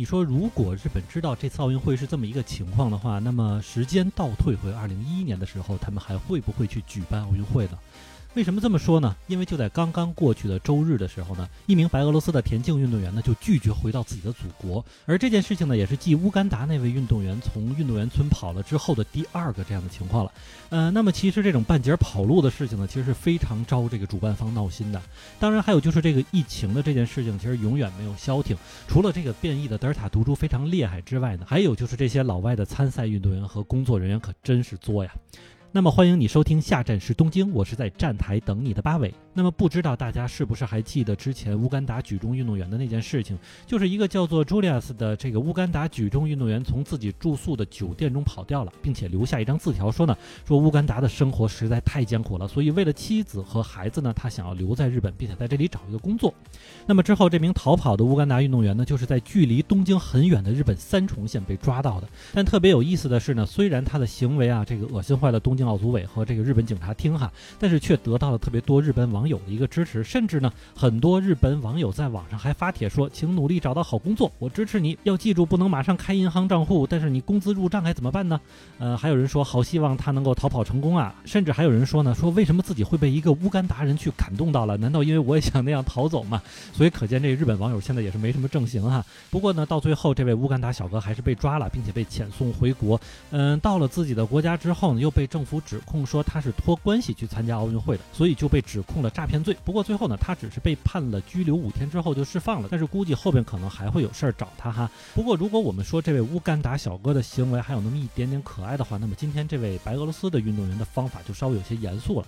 你说，如果日本知道这次奥运会是这么一个情况的话，那么时间倒退回二零一一年的时候，他们还会不会去举办奥运会呢？为什么这么说呢？因为就在刚刚过去的周日的时候呢，一名白俄罗斯的田径运动员呢就拒绝回到自己的祖国，而这件事情呢也是继乌干达那位运动员从运动员村跑了之后的第二个这样的情况了。呃，那么其实这种半截跑路的事情呢，其实是非常招这个主办方闹心的。当然还有就是这个疫情的这件事情，其实永远没有消停。除了这个变异的德尔塔毒株非常厉害之外呢，还有就是这些老外的参赛运动员和工作人员可真是作呀。那么欢迎你收听下站是东京，我是在站台等你的八尾。那么不知道大家是不是还记得之前乌干达举重运动员的那件事情？就是一个叫做 Julius 的这个乌干达举重运动员从自己住宿的酒店中跑掉了，并且留下一张字条说呢，说乌干达的生活实在太艰苦了，所以为了妻子和孩子呢，他想要留在日本，并且在这里找一个工作。那么之后这名逃跑的乌干达运动员呢，就是在距离东京很远的日本三重县被抓到的。但特别有意思的是呢，虽然他的行为啊，这个恶心坏了东京奥组委和这个日本警察厅哈，但是却得到了特别多日本网友的一个支持，甚至呢，很多日本网友在网上还发帖说，请努力找到好工作，我支持你。要记住，不能马上开银行账户，但是你工资入账该怎么办呢？呃，还有人说，好希望他能够逃跑成功啊。甚至还有人说呢，说为什么自己会被一个乌干达人去感动到了？难道因为我也想那样逃走吗？所以可见这日本网友现在也是没什么正形哈。不过呢，到最后这位乌干达小哥还是被抓了，并且被遣送回国。嗯，到了自己的国家之后呢，又被政府指控说他是托关系去参加奥运会的，所以就被指控了诈骗罪。不过最后呢，他只是被判了拘留五天之后就释放了。但是估计后边可能还会有事儿找他哈。不过如果我们说这位乌干达小哥的行为还有那么一点点可爱的话，那么今天这位白俄罗斯的运动员的方法就稍微有些严肃了。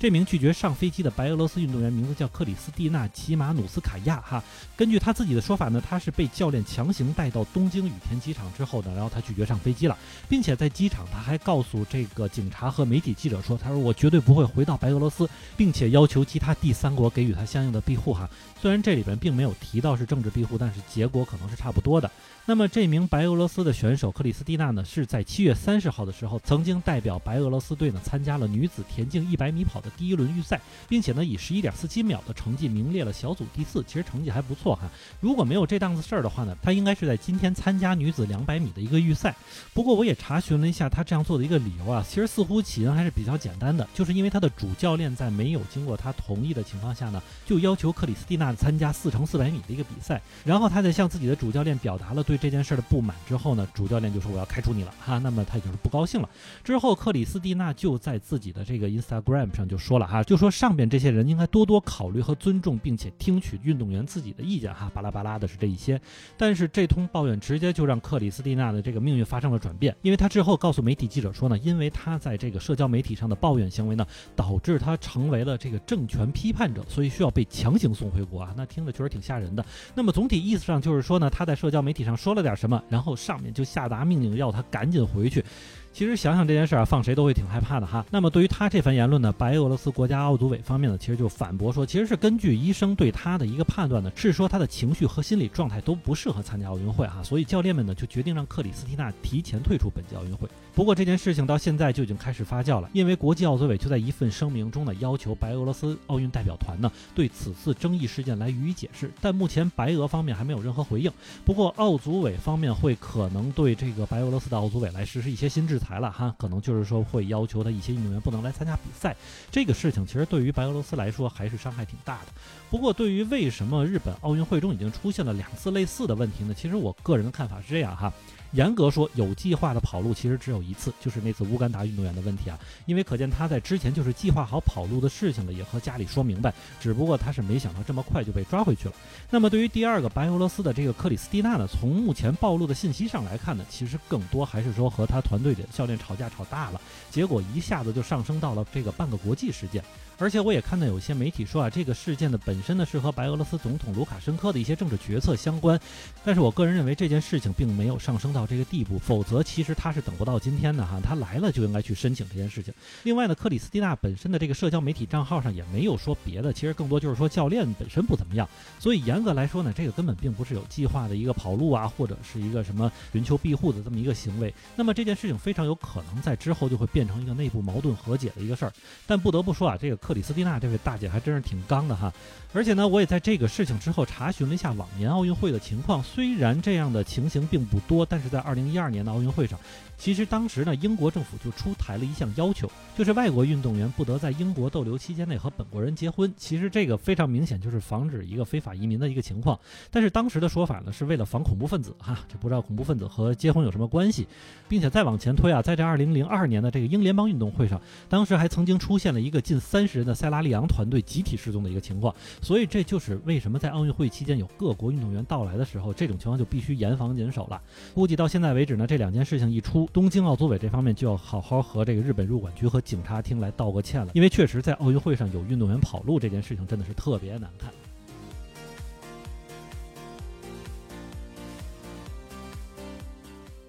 这名拒绝上飞机的白俄罗斯运动员名字叫克里斯蒂娜·齐马努斯卡娅哈。根据他自己的说法呢，他是被教练强行带到东京羽田机场之后呢，然后他拒绝上飞机了，并且在机场他还告诉这个警察和媒体记者说，他说我绝对不会回到白俄罗斯，并且要求其他第三国给予他相应的庇护哈。虽然这里边并没有提到是政治庇护，但是结果可能是差不多的。那么这名白俄罗斯的选手克里斯蒂娜呢，是在七月三十号的时候曾经代表白俄罗斯队呢参加了女子田径一百米跑的。第一轮预赛，并且呢以十一点四七秒的成绩名列了小组第四，其实成绩还不错哈。如果没有这档子事儿的话呢，他应该是在今天参加女子两百米的一个预赛。不过我也查询了一下他这样做的一个理由啊，其实似乎起因还是比较简单的，就是因为他的主教练在没有经过他同意的情况下呢，就要求克里斯蒂娜参加四乘四百米的一个比赛。然后他在向自己的主教练表达了对这件事的不满之后呢，主教练就说我要开除你了哈。那么他就是不高兴了。之后克里斯蒂娜就在自己的这个 Instagram 上就说了哈。就说上边这些人应该多多考虑和尊重，并且听取运动员自己的意见哈，巴拉巴拉的是这一些。但是这通抱怨直接就让克里斯蒂娜的这个命运发生了转变，因为他之后告诉媒体记者说呢，因为他在这个社交媒体上的抱怨行为呢，导致他成为了这个政权批判者，所以需要被强行送回国啊。那听着确实挺吓人的。那么总体意思上就是说呢，他在社交媒体上说了点什么，然后上面就下达命令要他赶紧回去。其实想想这件事儿啊，放谁都会挺害怕的哈。那么对于他这番言论呢，白俄罗斯国家奥组委方面呢，其实就反驳说，其实是根据医生对他的一个判断呢，是说他的情绪和心理状态都不适合参加奥运会哈，所以教练们呢就决定让克里斯蒂娜提前退出本届奥运会。不过这件事情到现在就已经开始发酵了，因为国际奥组委就在一份声明中呢，要求白俄罗斯奥运代表团呢对此次争议事件来予以解释，但目前白俄方面还没有任何回应。不过奥组委方面会可能对这个白俄罗斯的奥组委来实施一些新制裁了哈，可能就是说会要求他一些运动员不能来参加比赛。这个事情其实对于白俄罗斯来说还是伤害挺大的。不过对于为什么日本奥运会中已经出现了两次类似的问题呢？其实我个人的看法是这样哈。严格说，有计划的跑路其实只有一次，就是那次乌干达运动员的问题啊。因为可见他在之前就是计划好跑路的事情了，也和家里说明白，只不过他是没想到这么快就被抓回去了。那么对于第二个白俄罗斯的这个克里斯蒂娜呢，从目前暴露的信息上来看呢，其实更多还是说和他团队的教练吵架吵大了，结果一下子就上升到了这个半个国际事件。而且我也看到有些媒体说啊，这个事件的本身呢是和白俄罗斯总统卢卡申科的一些政治决策相关，但是我个人认为这件事情并没有上升到这个地步，否则其实他是等不到今天的哈，他来了就应该去申请这件事情。另外呢，克里斯蒂娜本身的这个社交媒体账号上也没有说别的，其实更多就是说教练本身不怎么样，所以严格来说呢，这个根本并不是有计划的一个跑路啊，或者是一个什么寻求庇护的这么一个行为。那么这件事情非常有可能在之后就会变成一个内部矛盾和解的一个事儿。但不得不说啊，这个。克里斯蒂娜这位大姐还真是挺刚的哈。而且呢，我也在这个事情之后查询了一下往年奥运会的情况。虽然这样的情形并不多，但是在二零一二年的奥运会上，其实当时呢，英国政府就出台了一项要求，就是外国运动员不得在英国逗留期间内和本国人结婚。其实这个非常明显就是防止一个非法移民的一个情况。但是当时的说法呢，是为了防恐怖分子哈，这不知道恐怖分子和结婚有什么关系，并且再往前推啊，在这二零零二年的这个英联邦运动会上，当时还曾经出现了一个近三十的塞拉利昂团队集体失踪的一个情况。所以这就是为什么在奥运会期间有各国运动员到来的时候，这种情况就必须严防紧守了。估计到现在为止呢，这两件事情一出，东京奥组委这方面就要好好和这个日本入管局和警察厅来道个歉了，因为确实在奥运会上有运动员跑路这件事情真的是特别难看。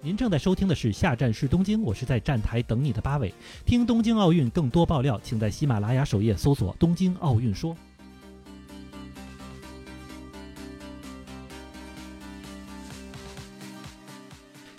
您正在收听的是下站是东京，我是在站台等你的八尾。听东京奥运更多爆料，请在喜马拉雅首页搜索“东京奥运说”。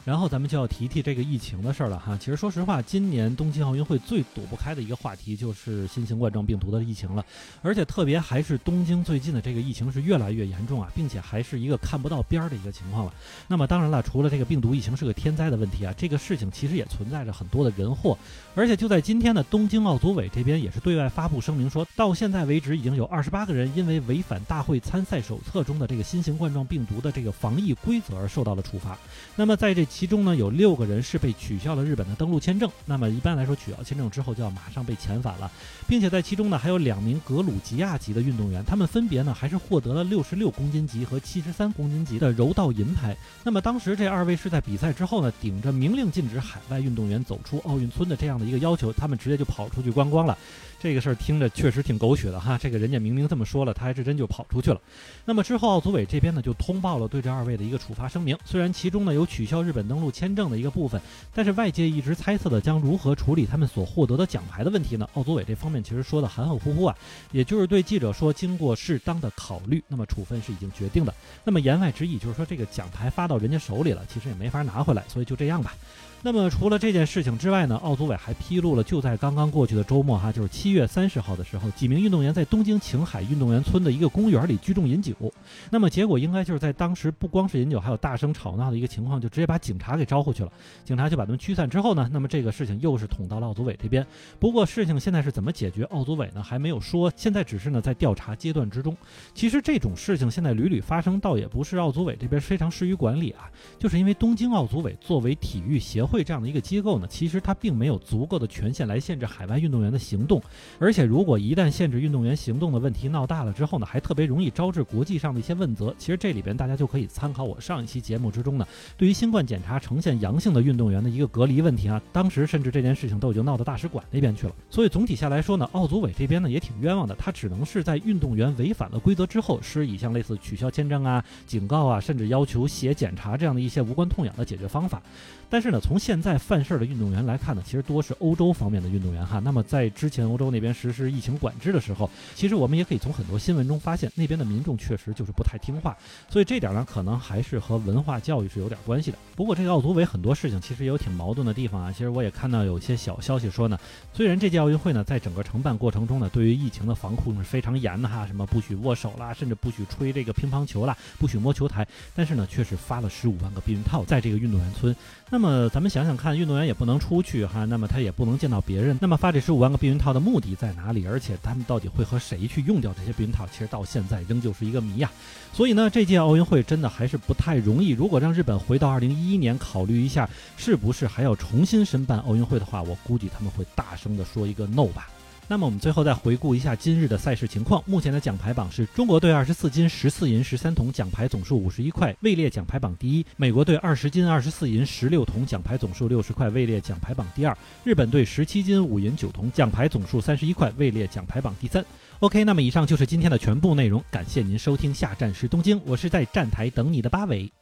然后咱们就要提提这个疫情的事儿了哈。其实说实话，今年东京奥运会最躲不开的一个话题就是新型冠状病毒的疫情了，而且特别还是东京最近的这个疫情是越来越严重啊，并且还是一个看不到边儿的一个情况了。那么当然了，除了这个病毒疫情是个天灾的问题啊，这个事情其实也存在着很多的人祸。而且就在今天的东京奥组委这边也是对外发布声明，说到现在为止已经有二十八个人因为违反大会参赛手册中的这个新型冠状病毒的这个防疫规则而受到了处罚。那么在这其中呢，有六个人是被取消了日本的登陆签证。那么一般来说，取消签证之后就要马上被遣返了，并且在其中呢，还有两名格鲁吉亚籍的运动员，他们分别呢还是获得了六十六公斤级和七十三公斤级的柔道银牌。那么当时这二位是在比赛之后呢，顶着明令禁止海外运动员走出奥运村的这样的一个要求，他们直接就跑出去观光了。这个事儿听着确实挺狗血的哈，这个人家明明这么说了，他还是真就跑出去了。那么之后奥组委这边呢就通报了对这二位的一个处罚声明，虽然其中呢有取消日本登陆签证的一个部分，但是外界一直猜测的将如何处理他们所获得的奖牌的问题呢？奥组委这方面其实说的含含糊糊啊，也就是对记者说，经过适当的考虑，那么处分是已经决定的。那么言外之意就是说，这个奖牌发到人家手里了，其实也没法拿回来，所以就这样吧。那么除了这件事情之外呢，奥组委还披露了，就在刚刚过去的周末哈，就是七月三十号的时候，几名运动员在东京晴海运动员村的一个公园里聚众饮酒。那么结果应该就是在当时不光是饮酒，还有大声吵闹的一个情况，就直接把警警察给招呼去了。警察就把他们驱散之后呢，那么这个事情又是捅到了奥组委这边。不过事情现在是怎么解决，奥组委呢还没有说，现在只是呢在调查阶段之中。其实这种事情现在屡屡发生，倒也不是奥组委这边非常疏于管理啊，就是因为东京奥组委作为体育协。会这样的一个机构呢，其实它并没有足够的权限来限制海外运动员的行动，而且如果一旦限制运动员行动的问题闹大了之后呢，还特别容易招致国际上的一些问责。其实这里边大家就可以参考我上一期节目之中呢，对于新冠检查呈现阳性的运动员的一个隔离问题啊，当时甚至这件事情都已经闹到大使馆那边去了。所以总体下来说呢，奥组委这边呢也挺冤枉的，他只能是在运动员违反了规则之后，施以像类似取消签证啊、警告啊，甚至要求写检查这样的一些无关痛痒的解决方法。但是呢，从现在犯事儿的运动员来看呢，其实多是欧洲方面的运动员哈。那么在之前欧洲那边实施疫情管制的时候，其实我们也可以从很多新闻中发现，那边的民众确实就是不太听话。所以这点呢，可能还是和文化教育是有点关系的。不过这个奥组委很多事情其实也有挺矛盾的地方啊。其实我也看到有一些小消息说呢，虽然这届奥运会呢，在整个承办过程中呢，对于疫情的防控是非常严的哈，什么不许握手啦，甚至不许吹这个乒乓球啦，不许摸球台，但是呢，确实发了十五万个避孕套在这个运动员村。那么咱们想想看，运动员也不能出去哈，那么他也不能见到别人。那么发这十五万个避孕套的目的在哪里？而且他们到底会和谁去用掉这些避孕套？其实到现在仍旧是一个谜呀。所以呢，这届奥运会真的还是不太容易。如果让日本回到二零一一年考虑一下，是不是还要重新申办奥运会的话，我估计他们会大声的说一个 no 吧。那么我们最后再回顾一下今日的赛事情况。目前的奖牌榜是中国队二十四金十四银十三铜，奖牌总数五十一块，位列奖牌榜第一；美国队二十金二十四银十六铜，奖牌总数六十块，位列奖牌榜第二；日本队十七金五银九铜，奖牌总数三十一块，位列奖牌榜第三。OK，那么以上就是今天的全部内容，感谢您收听，下站是东京，我是在站台等你的八尾。